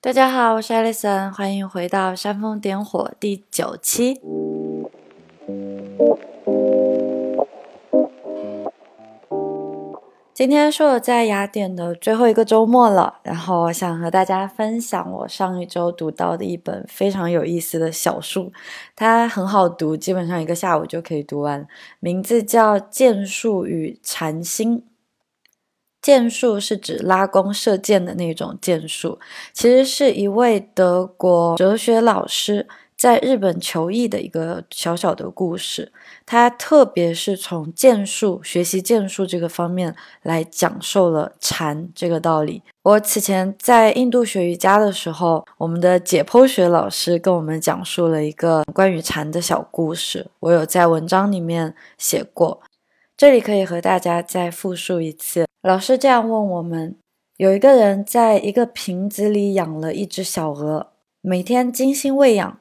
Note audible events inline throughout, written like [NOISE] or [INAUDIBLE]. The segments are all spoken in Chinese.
大家好，我是艾丽森，欢迎回到煽风点火第九期。今天是我在雅典的最后一个周末了，然后我想和大家分享我上一周读到的一本非常有意思的小书，它很好读，基本上一个下午就可以读完，名字叫《剑术与禅心》。剑术是指拉弓射箭的那种剑术，其实是一位德国哲学老师。在日本求艺的一个小小的故事，他特别是从剑术学习剑术这个方面来讲授了禅这个道理。我此前在印度学瑜伽的时候，我们的解剖学老师跟我们讲述了一个关于禅的小故事，我有在文章里面写过，这里可以和大家再复述一次。老师这样问我们：有一个人在一个瓶子里养了一只小鹅，每天精心喂养。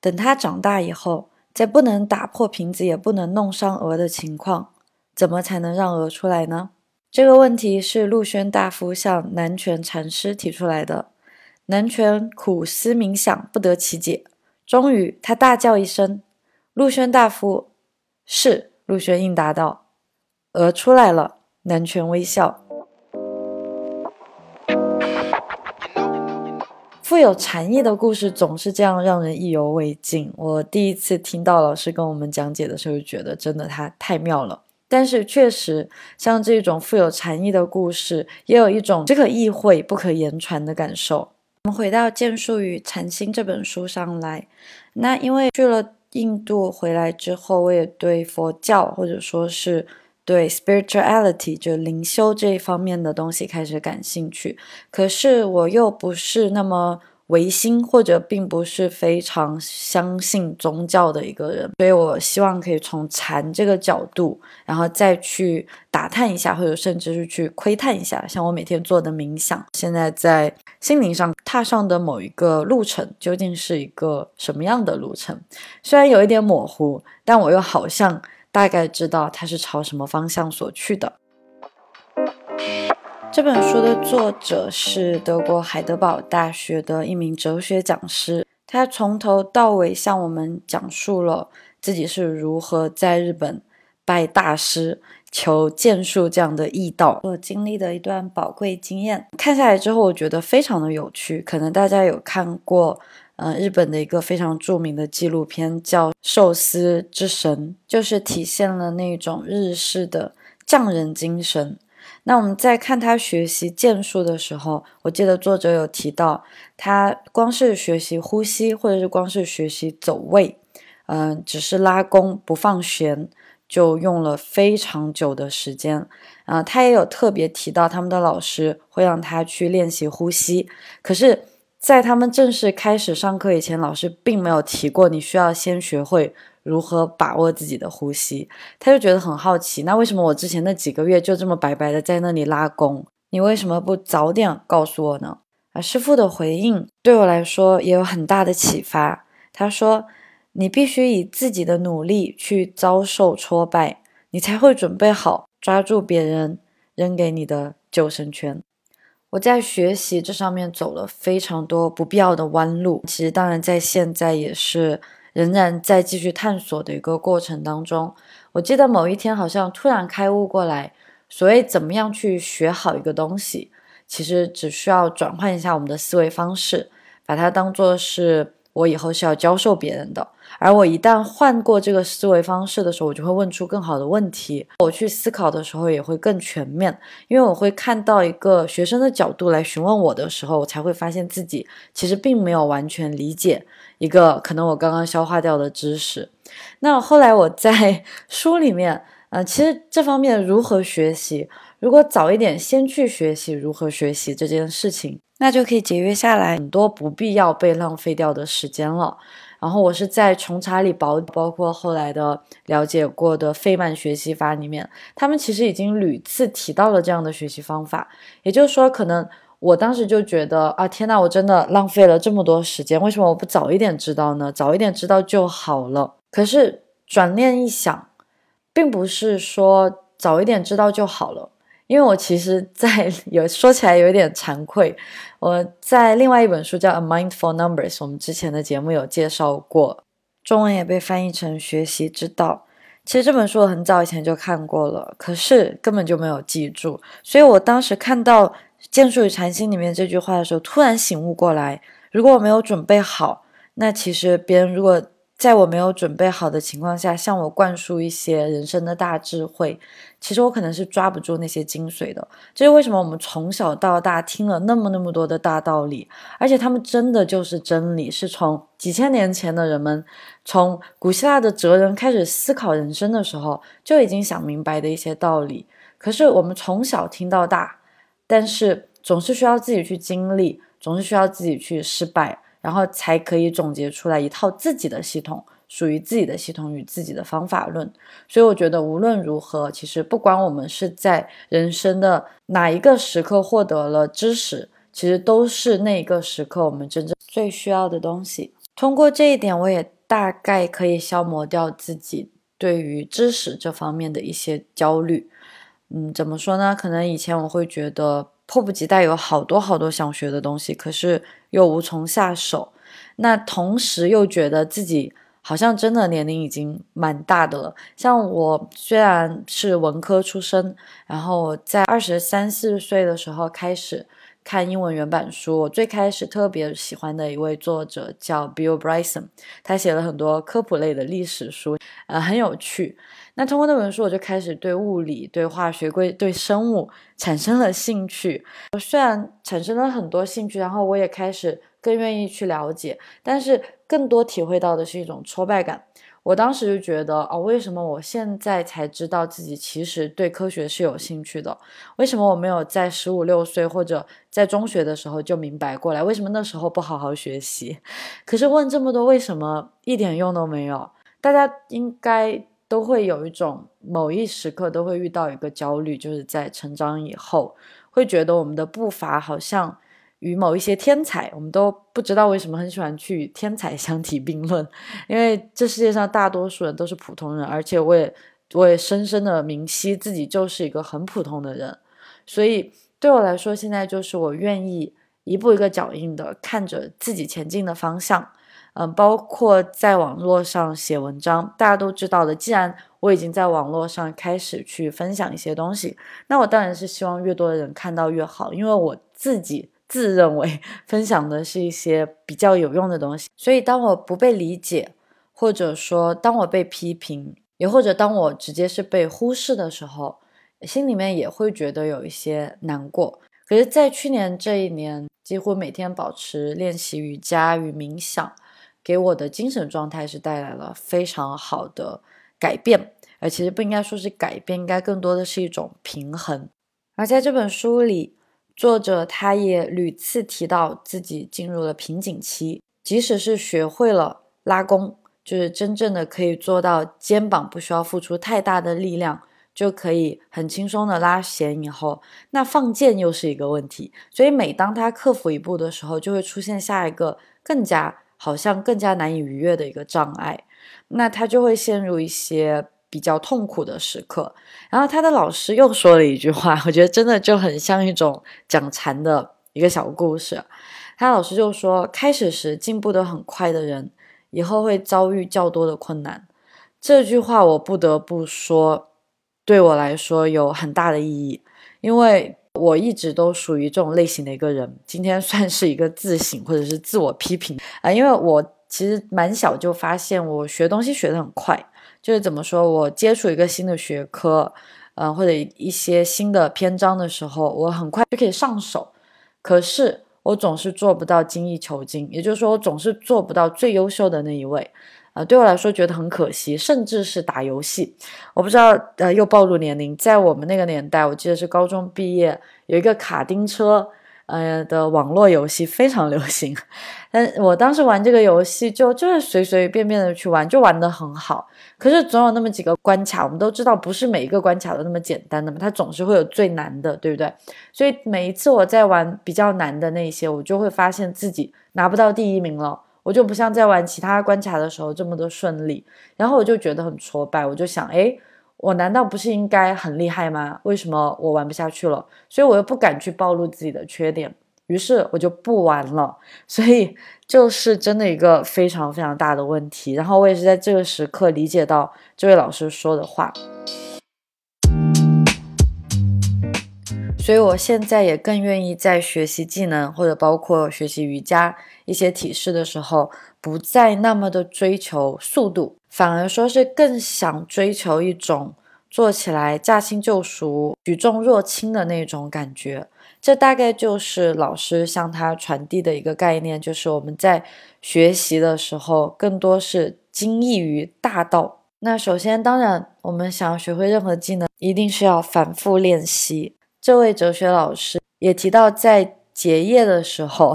等它长大以后，在不能打破瓶子也不能弄伤鹅的情况，怎么才能让鹅出来呢？这个问题是陆轩大夫向南泉禅师提出来的。南泉苦思冥想，不得其解。终于，他大叫一声：“陆轩大夫！”是陆轩应答道：“鹅出来了。”南拳微笑。富有禅意的故事总是这样让人意犹未尽。我第一次听到老师跟我们讲解的时候，就觉得真的他太妙了。但是确实，像这种富有禅意的故事，也有一种只可意会不可言传的感受。我们回到《剑树与禅心》这本书上来，那因为去了印度回来之后，我也对佛教或者说是对 spirituality 就灵修这一方面的东西开始感兴趣。可是我又不是那么。唯心或者并不是非常相信宗教的一个人，所以我希望可以从禅这个角度，然后再去打探一下，或者甚至是去窥探一下，像我每天做的冥想，现在在心灵上踏上的某一个路程，究竟是一个什么样的路程？虽然有一点模糊，但我又好像大概知道它是朝什么方向所去的。这本书的作者是德国海德堡大学的一名哲学讲师，他从头到尾向我们讲述了自己是如何在日本拜大师、求剑术这样的义道所经历的一段宝贵经验。看下来之后，我觉得非常的有趣。可能大家有看过，嗯，日本的一个非常著名的纪录片叫《寿司之神》，就是体现了那种日式的匠人精神。那我们在看他学习剑术的时候，我记得作者有提到，他光是学习呼吸，或者是光是学习走位，嗯，只是拉弓不放弦，就用了非常久的时间。啊，他也有特别提到，他们的老师会让他去练习呼吸，可是，在他们正式开始上课以前，老师并没有提过你需要先学会。如何把握自己的呼吸？他就觉得很好奇。那为什么我之前那几个月就这么白白的在那里拉弓？你为什么不早点告诉我呢？而师傅的回应对我来说也有很大的启发。他说：“你必须以自己的努力去遭受挫败，你才会准备好抓住别人扔给你的救生圈。”我在学习这上面走了非常多不必要的弯路。其实，当然在现在也是。仍然在继续探索的一个过程当中。我记得某一天好像突然开悟过来，所谓怎么样去学好一个东西，其实只需要转换一下我们的思维方式，把它当做是。我以后是要教授别人的，而我一旦换过这个思维方式的时候，我就会问出更好的问题。我去思考的时候也会更全面，因为我会看到一个学生的角度来询问我的时候，我才会发现自己其实并没有完全理解一个可能我刚刚消化掉的知识。那后来我在 [LAUGHS] 书里面，呃，其实这方面如何学习，如果早一点先去学习如何学习这件事情。那就可以节约下来很多不必要被浪费掉的时间了。然后我是在《穷查理宝》，包括后来的了解过的费曼学习法里面，他们其实已经屡次提到了这样的学习方法。也就是说，可能我当时就觉得啊，天呐，我真的浪费了这么多时间，为什么我不早一点知道呢？早一点知道就好了。可是转念一想，并不是说早一点知道就好了。因为我其实，在有说起来有一点惭愧，我在另外一本书叫《A Mindful Numbers》，我们之前的节目有介绍过，中文也被翻译成《学习之道》。其实这本书我很早以前就看过了，可是根本就没有记住。所以我当时看到《剑术与禅心》里面这句话的时候，突然醒悟过来：如果我没有准备好，那其实别人如果……在我没有准备好的情况下，向我灌输一些人生的大智慧，其实我可能是抓不住那些精髓的。这是为什么我们从小到大听了那么那么多的大道理，而且他们真的就是真理，是从几千年前的人们，从古希腊的哲人开始思考人生的时候就已经想明白的一些道理。可是我们从小听到大，但是总是需要自己去经历，总是需要自己去失败。然后才可以总结出来一套自己的系统，属于自己的系统与自己的方法论。所以我觉得无论如何，其实不管我们是在人生的哪一个时刻获得了知识，其实都是那一个时刻我们真正最需要的东西。通过这一点，我也大概可以消磨掉自己对于知识这方面的一些焦虑。嗯，怎么说呢？可能以前我会觉得。迫不及待，有好多好多想学的东西，可是又无从下手。那同时又觉得自己好像真的年龄已经蛮大的了。像我虽然是文科出身，然后在二十三四岁的时候开始看英文原版书。我最开始特别喜欢的一位作者叫 Bill Bryson，他写了很多科普类的历史书，呃，很有趣。那通过那本书，我就开始对物理、对化学、对对生物产生了兴趣。我虽然产生了很多兴趣，然后我也开始更愿意去了解，但是更多体会到的是一种挫败感。我当时就觉得，哦，为什么我现在才知道自己其实对科学是有兴趣的？为什么我没有在十五六岁或者在中学的时候就明白过来？为什么那时候不好好学习？可是问这么多为什么，一点用都没有。大家应该。都会有一种某一时刻都会遇到一个焦虑，就是在成长以后，会觉得我们的步伐好像与某一些天才，我们都不知道为什么很喜欢去天才相提并论，因为这世界上大多数人都是普通人，而且我也我也深深的明晰自己就是一个很普通的人，所以对我来说，现在就是我愿意一步一个脚印的看着自己前进的方向。嗯，包括在网络上写文章，大家都知道的。既然我已经在网络上开始去分享一些东西，那我当然是希望越多的人看到越好，因为我自己自认为分享的是一些比较有用的东西。所以，当我不被理解，或者说当我被批评，也或者当我直接是被忽视的时候，心里面也会觉得有一些难过。可是，在去年这一年，几乎每天保持练习瑜伽与冥想。给我的精神状态是带来了非常好的改变，而其实不应该说是改变，应该更多的是一种平衡。而在这本书里，作者他也屡次提到自己进入了瓶颈期，即使是学会了拉弓，就是真正的可以做到肩膀不需要付出太大的力量，就可以很轻松的拉弦以后，那放箭又是一个问题。所以每当他克服一步的时候，就会出现下一个更加。好像更加难以逾越的一个障碍，那他就会陷入一些比较痛苦的时刻。然后他的老师又说了一句话，[LAUGHS] 我觉得真的就很像一种讲禅的一个小故事。他老师就说，开始时进步的很快的人，以后会遭遇较多的困难。这句话我不得不说，对我来说有很大的意义，因为。我一直都属于这种类型的一个人，今天 [LAUGHS] 算是一个自省或者是自我批评啊，因为我其实蛮小就发现我学东西学得很快，就是怎么说，我接触一个新的学科，嗯，或者一些新的篇章的时候，我很快就可以上手，可是我总是做不到精益求精，也就是说，我总是做不到最优秀的那一位。啊，对我来说觉得很可惜，甚至是打游戏，我不知道，呃，又暴露年龄，在我们那个年代，我记得是高中毕业，有一个卡丁车，呃的网络游戏非常流行，但我当时玩这个游戏就就是随随便便的去玩，就玩得很好，可是总有那么几个关卡，我们都知道不是每一个关卡都那么简单的嘛，它总是会有最难的，对不对？所以每一次我在玩比较难的那些，我就会发现自己拿不到第一名了。我就不像在玩其他关卡的时候这么的顺利，然后我就觉得很挫败。我就想，哎，我难道不是应该很厉害吗？为什么我玩不下去了？所以我又不敢去暴露自己的缺点，于是我就不玩了。所以就是真的一个非常非常大的问题。然后我也是在这个时刻理解到这位老师说的话。所以，我现在也更愿意在学习技能或者包括学习瑜伽一些体式的时候，不再那么的追求速度，反而说是更想追求一种做起来驾轻就熟、举重若轻的那种感觉。这大概就是老师向他传递的一个概念，就是我们在学习的时候，更多是精益于大道。那首先，当然，我们想要学会任何技能，一定是要反复练习。这位哲学老师也提到，在结业的时候，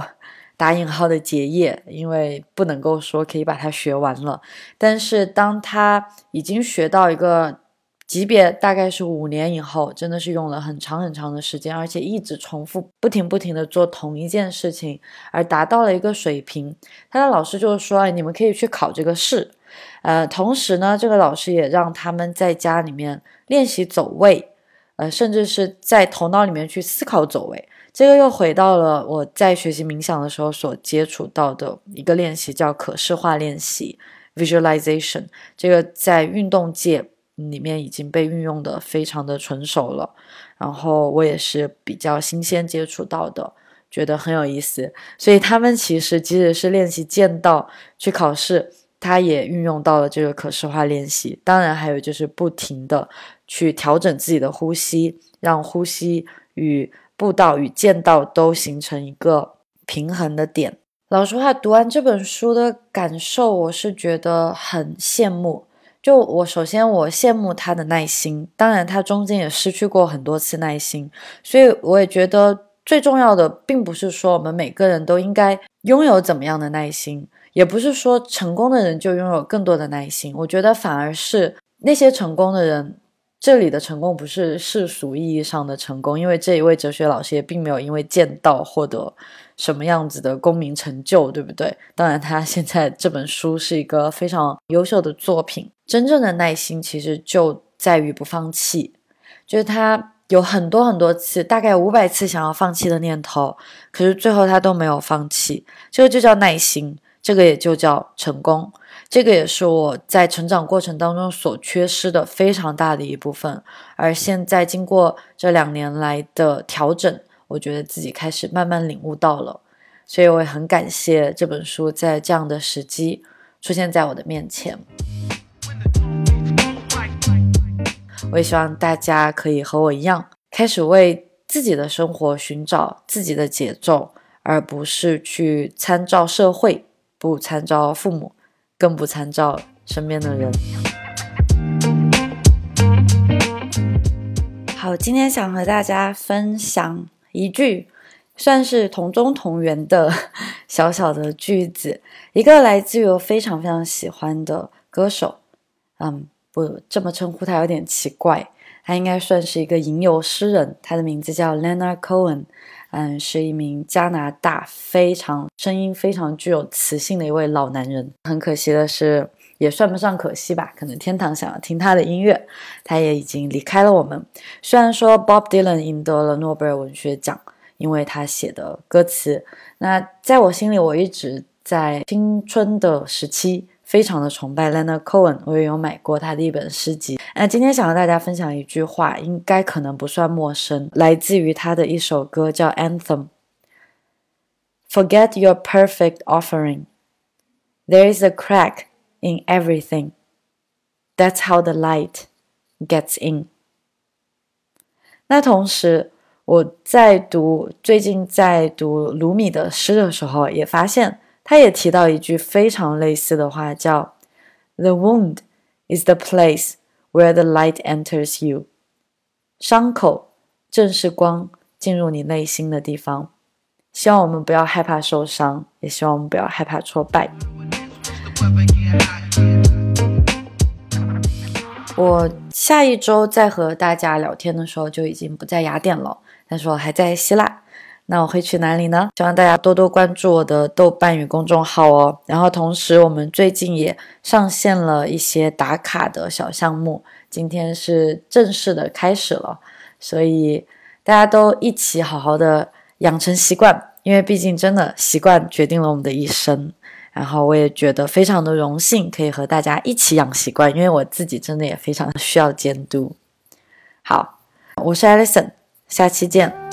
打引号的结业，因为不能够说可以把它学完了。但是当他已经学到一个级别，大概是五年以后，真的是用了很长很长的时间，而且一直重复，不停不停的做同一件事情，而达到了一个水平。他的老师就是说，你们可以去考这个试。呃，同时呢，这个老师也让他们在家里面练习走位。呃，甚至是在头脑里面去思考走位，这个又回到了我在学习冥想的时候所接触到的一个练习，叫可视化练习 （visualization）。这个在运动界里面已经被运用的非常的纯熟了，然后我也是比较新鲜接触到的，觉得很有意思。所以他们其实即使是练习剑道去考试。他也运用到了这个可视化练习，当然还有就是不停的去调整自己的呼吸，让呼吸与步道与剑道都形成一个平衡的点。老实话，读完这本书的感受，我是觉得很羡慕。就我首先我羡慕他的耐心，当然他中间也失去过很多次耐心，所以我也觉得最重要的并不是说我们每个人都应该拥有怎么样的耐心。也不是说成功的人就拥有更多的耐心，我觉得反而是那些成功的人，这里的成功不是世俗意义上的成功，因为这一位哲学老师也并没有因为剑道获得什么样子的功名成就，对不对？当然，他现在这本书是一个非常优秀的作品。真正的耐心其实就在于不放弃，就是他有很多很多次，大概五百次想要放弃的念头，可是最后他都没有放弃，这个就叫耐心。这个也就叫成功，这个也是我在成长过程当中所缺失的非常大的一部分。而现在经过这两年来的调整，我觉得自己开始慢慢领悟到了，所以我也很感谢这本书在这样的时机出现在我的面前。我也希望大家可以和我一样，开始为自己的生活寻找自己的节奏，而不是去参照社会。不参照父母，更不参照身边的人。好，今天想和大家分享一句算是同宗同源的 [LAUGHS] 小小的句子，一个来自于我非常非常喜欢的歌手。嗯，不这么称呼他有点奇怪，他应该算是一个吟游诗人，他的名字叫 Lena Cohen。嗯，是一名加拿大非常声音非常具有磁性的一位老男人。很可惜的是，也算不上可惜吧。可能天堂想要听他的音乐，他也已经离开了我们。虽然说 Bob Dylan 赢得了诺贝尔文学奖，因为他写的歌词。那在我心里，我一直在青春的时期。非常的崇拜 Leonard Cohen，我也有买过他的一本诗集。那今天想和大家分享一句话，应该可能不算陌生，来自于他的一首歌，叫 Anthem。Forget your perfect offering. There is a crack in everything. That's how the light gets in. 那同时，我在读最近在读鲁米的诗的时候，也发现。他也提到一句非常类似的话，叫 “The wound is the place where the light enters you。”伤口正是光进入你内心的地方。希望我们不要害怕受伤，也希望我们不要害怕挫败。我下一周再和大家聊天的时候，就已经不在雅典了，但是我还在希腊。那我会去哪里呢？希望大家多多关注我的豆瓣与公众号哦。然后同时，我们最近也上线了一些打卡的小项目，今天是正式的开始了，所以大家都一起好好的养成习惯，因为毕竟真的习惯决定了我们的一生。然后我也觉得非常的荣幸，可以和大家一起养习惯，因为我自己真的也非常需要监督。好，我是 Alison，下期见。